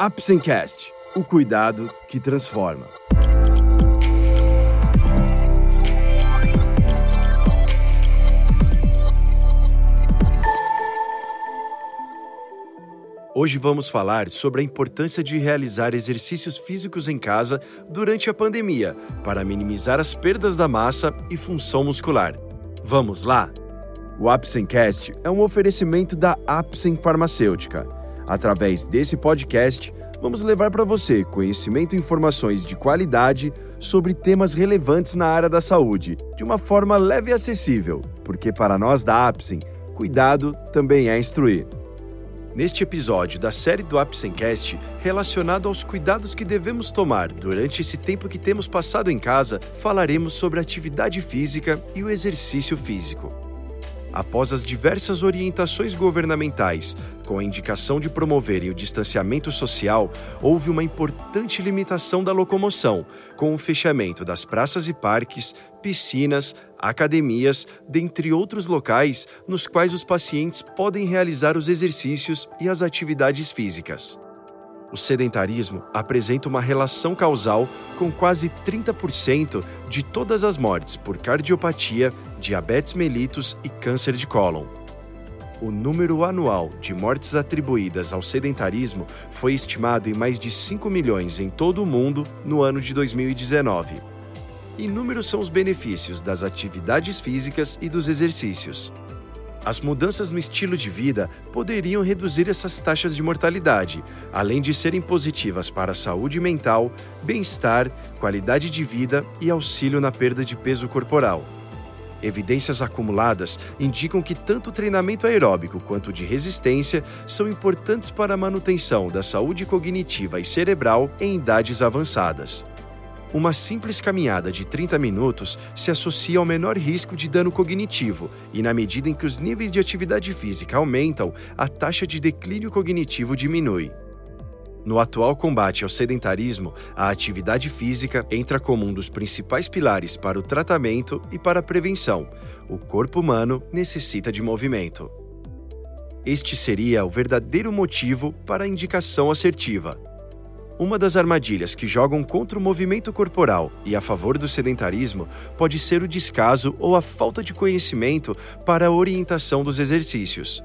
Apsencast, o cuidado que transforma. Hoje vamos falar sobre a importância de realizar exercícios físicos em casa durante a pandemia para minimizar as perdas da massa e função muscular. Vamos lá? O Apsencast é um oferecimento da Apsen Farmacêutica. Através desse podcast, vamos levar para você conhecimento e informações de qualidade sobre temas relevantes na área da saúde, de uma forma leve e acessível, porque para nós da Apsen, cuidado também é instruir. Neste episódio da série do Apsencast, relacionado aos cuidados que devemos tomar durante esse tempo que temos passado em casa, falaremos sobre atividade física e o exercício físico. Após as diversas orientações governamentais, com a indicação de promoverem o distanciamento social, houve uma importante limitação da locomoção, com o fechamento das praças e parques, piscinas, academias, dentre outros locais nos quais os pacientes podem realizar os exercícios e as atividades físicas. O sedentarismo apresenta uma relação causal com quase 30% de todas as mortes por cardiopatia, diabetes mellitus e câncer de cólon. O número anual de mortes atribuídas ao sedentarismo foi estimado em mais de 5 milhões em todo o mundo no ano de 2019. Inúmeros são os benefícios das atividades físicas e dos exercícios. As mudanças no estilo de vida poderiam reduzir essas taxas de mortalidade, além de serem positivas para a saúde mental, bem-estar, qualidade de vida e auxílio na perda de peso corporal. Evidências acumuladas indicam que tanto o treinamento aeróbico quanto o de resistência são importantes para a manutenção da saúde cognitiva e cerebral em idades avançadas. Uma simples caminhada de 30 minutos se associa ao menor risco de dano cognitivo, e na medida em que os níveis de atividade física aumentam, a taxa de declínio cognitivo diminui. No atual combate ao sedentarismo, a atividade física entra como um dos principais pilares para o tratamento e para a prevenção. O corpo humano necessita de movimento. Este seria o verdadeiro motivo para a indicação assertiva. Uma das armadilhas que jogam contra o movimento corporal e a favor do sedentarismo pode ser o descaso ou a falta de conhecimento para a orientação dos exercícios.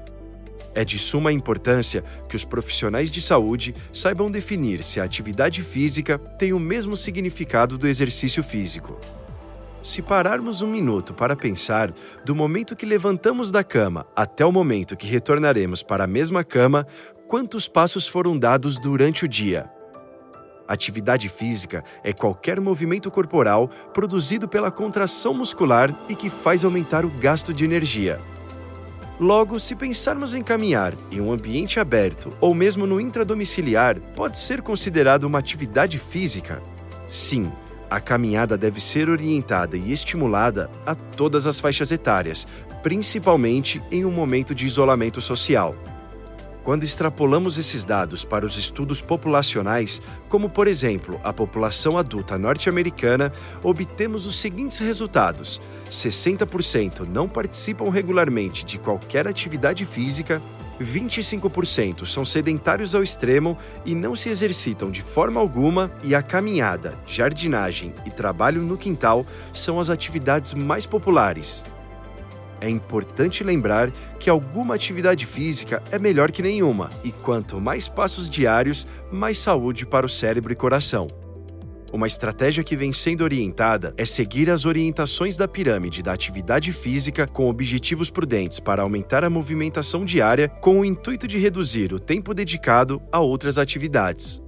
É de suma importância que os profissionais de saúde saibam definir se a atividade física tem o mesmo significado do exercício físico. Se pararmos um minuto para pensar, do momento que levantamos da cama até o momento que retornaremos para a mesma cama, quantos passos foram dados durante o dia? Atividade física é qualquer movimento corporal produzido pela contração muscular e que faz aumentar o gasto de energia. Logo, se pensarmos em caminhar em um ambiente aberto ou mesmo no intradomiciliar, pode ser considerado uma atividade física? Sim, a caminhada deve ser orientada e estimulada a todas as faixas etárias, principalmente em um momento de isolamento social. Quando extrapolamos esses dados para os estudos populacionais, como por exemplo a população adulta norte-americana, obtemos os seguintes resultados: 60% não participam regularmente de qualquer atividade física, 25% são sedentários ao extremo e não se exercitam de forma alguma, e a caminhada, jardinagem e trabalho no quintal são as atividades mais populares é importante lembrar que alguma atividade física é melhor que nenhuma, e quanto mais passos diários, mais saúde para o cérebro e coração. Uma estratégia que vem sendo orientada é seguir as orientações da pirâmide da atividade física com objetivos prudentes para aumentar a movimentação diária com o intuito de reduzir o tempo dedicado a outras atividades.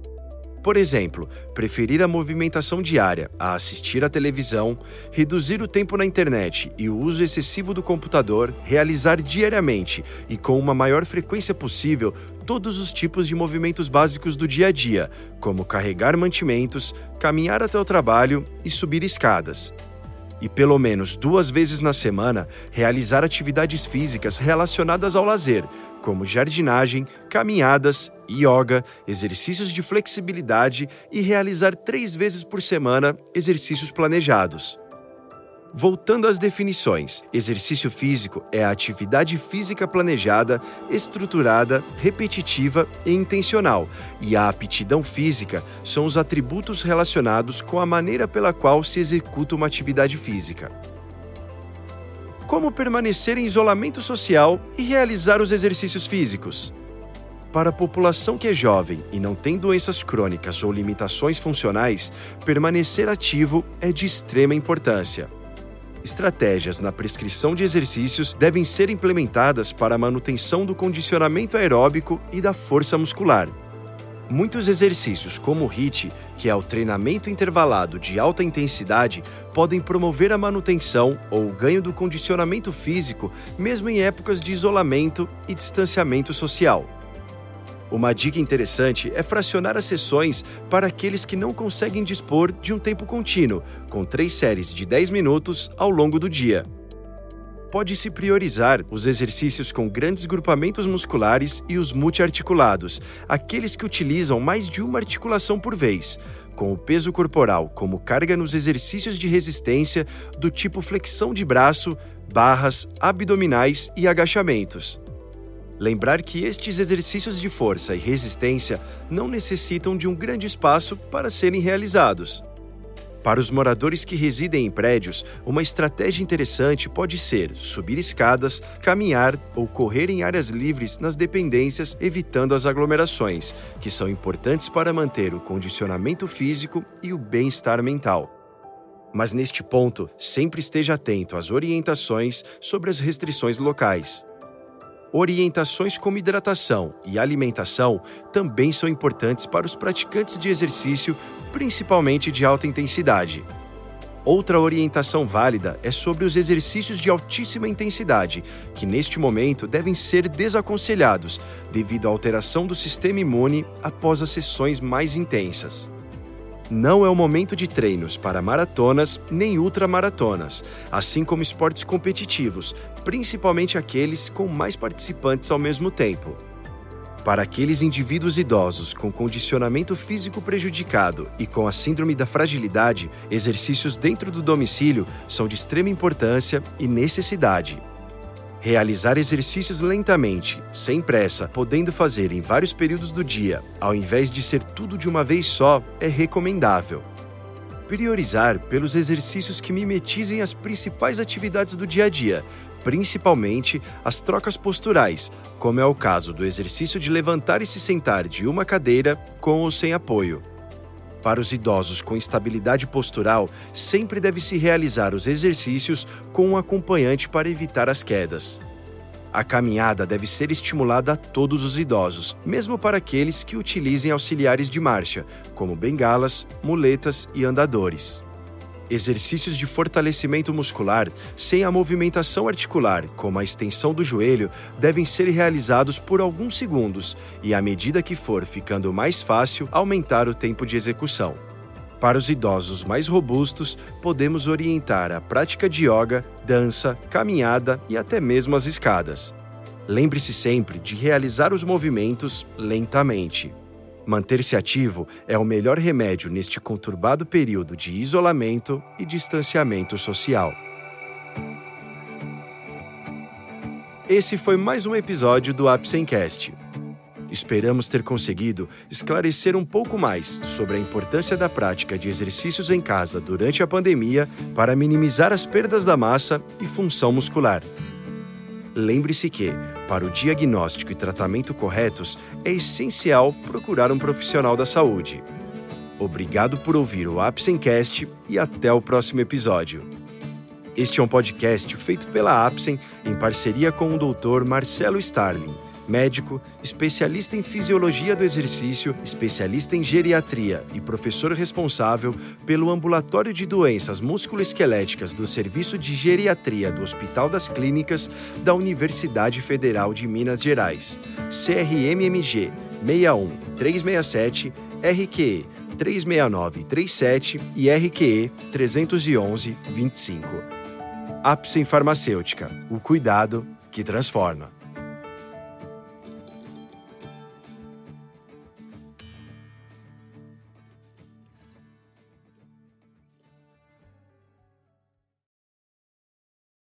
Por exemplo, preferir a movimentação diária a assistir à televisão, reduzir o tempo na internet e o uso excessivo do computador, realizar diariamente e com uma maior frequência possível todos os tipos de movimentos básicos do dia a dia, como carregar mantimentos, caminhar até o trabalho e subir escadas. E pelo menos duas vezes na semana realizar atividades físicas relacionadas ao lazer, como jardinagem, caminhadas, yoga, exercícios de flexibilidade e realizar três vezes por semana exercícios planejados. Voltando às definições, exercício físico é a atividade física planejada, estruturada, repetitiva e intencional, e a aptidão física são os atributos relacionados com a maneira pela qual se executa uma atividade física. Como permanecer em isolamento social e realizar os exercícios físicos? Para a população que é jovem e não tem doenças crônicas ou limitações funcionais, permanecer ativo é de extrema importância. Estratégias na prescrição de exercícios devem ser implementadas para a manutenção do condicionamento aeróbico e da força muscular. Muitos exercícios, como o HIIT, que é o treinamento intervalado de alta intensidade, podem promover a manutenção ou o ganho do condicionamento físico, mesmo em épocas de isolamento e distanciamento social. Uma dica interessante é fracionar as sessões para aqueles que não conseguem dispor de um tempo contínuo, com três séries de 10 minutos ao longo do dia. Pode-se priorizar os exercícios com grandes grupamentos musculares e os multiarticulados, aqueles que utilizam mais de uma articulação por vez, com o peso corporal como carga nos exercícios de resistência do tipo flexão de braço, barras, abdominais e agachamentos. Lembrar que estes exercícios de força e resistência não necessitam de um grande espaço para serem realizados. Para os moradores que residem em prédios, uma estratégia interessante pode ser subir escadas, caminhar ou correr em áreas livres nas dependências, evitando as aglomerações, que são importantes para manter o condicionamento físico e o bem-estar mental. Mas neste ponto, sempre esteja atento às orientações sobre as restrições locais. Orientações como hidratação e alimentação também são importantes para os praticantes de exercício, principalmente de alta intensidade. Outra orientação válida é sobre os exercícios de altíssima intensidade, que neste momento devem ser desaconselhados devido à alteração do sistema imune após as sessões mais intensas. Não é o momento de treinos para maratonas nem ultramaratonas, assim como esportes competitivos, principalmente aqueles com mais participantes ao mesmo tempo. Para aqueles indivíduos idosos com condicionamento físico prejudicado e com a síndrome da fragilidade, exercícios dentro do domicílio são de extrema importância e necessidade. Realizar exercícios lentamente, sem pressa, podendo fazer em vários períodos do dia, ao invés de ser tudo de uma vez só, é recomendável. Priorizar pelos exercícios que mimetizem as principais atividades do dia a dia, principalmente as trocas posturais, como é o caso do exercício de levantar e se sentar de uma cadeira com ou sem apoio. Para os idosos com instabilidade postural, sempre deve-se realizar os exercícios com um acompanhante para evitar as quedas. A caminhada deve ser estimulada a todos os idosos, mesmo para aqueles que utilizem auxiliares de marcha, como bengalas, muletas e andadores. Exercícios de fortalecimento muscular sem a movimentação articular, como a extensão do joelho, devem ser realizados por alguns segundos e, à medida que for ficando mais fácil, aumentar o tempo de execução. Para os idosos mais robustos, podemos orientar a prática de yoga, dança, caminhada e até mesmo as escadas. Lembre-se sempre de realizar os movimentos lentamente. Manter-se ativo é o melhor remédio neste conturbado período de isolamento e distanciamento social. Esse foi mais um episódio do Apsencast. Esperamos ter conseguido esclarecer um pouco mais sobre a importância da prática de exercícios em casa durante a pandemia para minimizar as perdas da massa e função muscular. Lembre-se que, para o diagnóstico e tratamento corretos, é essencial procurar um profissional da saúde. Obrigado por ouvir o Apsencast e até o próximo episódio. Este é um podcast feito pela Apsen em parceria com o Dr. Marcelo Starling médico, especialista em fisiologia do exercício, especialista em geriatria e professor responsável pelo Ambulatório de Doenças Musculoesqueléticas do Serviço de Geriatria do Hospital das Clínicas da Universidade Federal de Minas Gerais, CRMMG 61367, RQE 36937 e RQE 31125. Apsen Farmacêutica, o cuidado que transforma.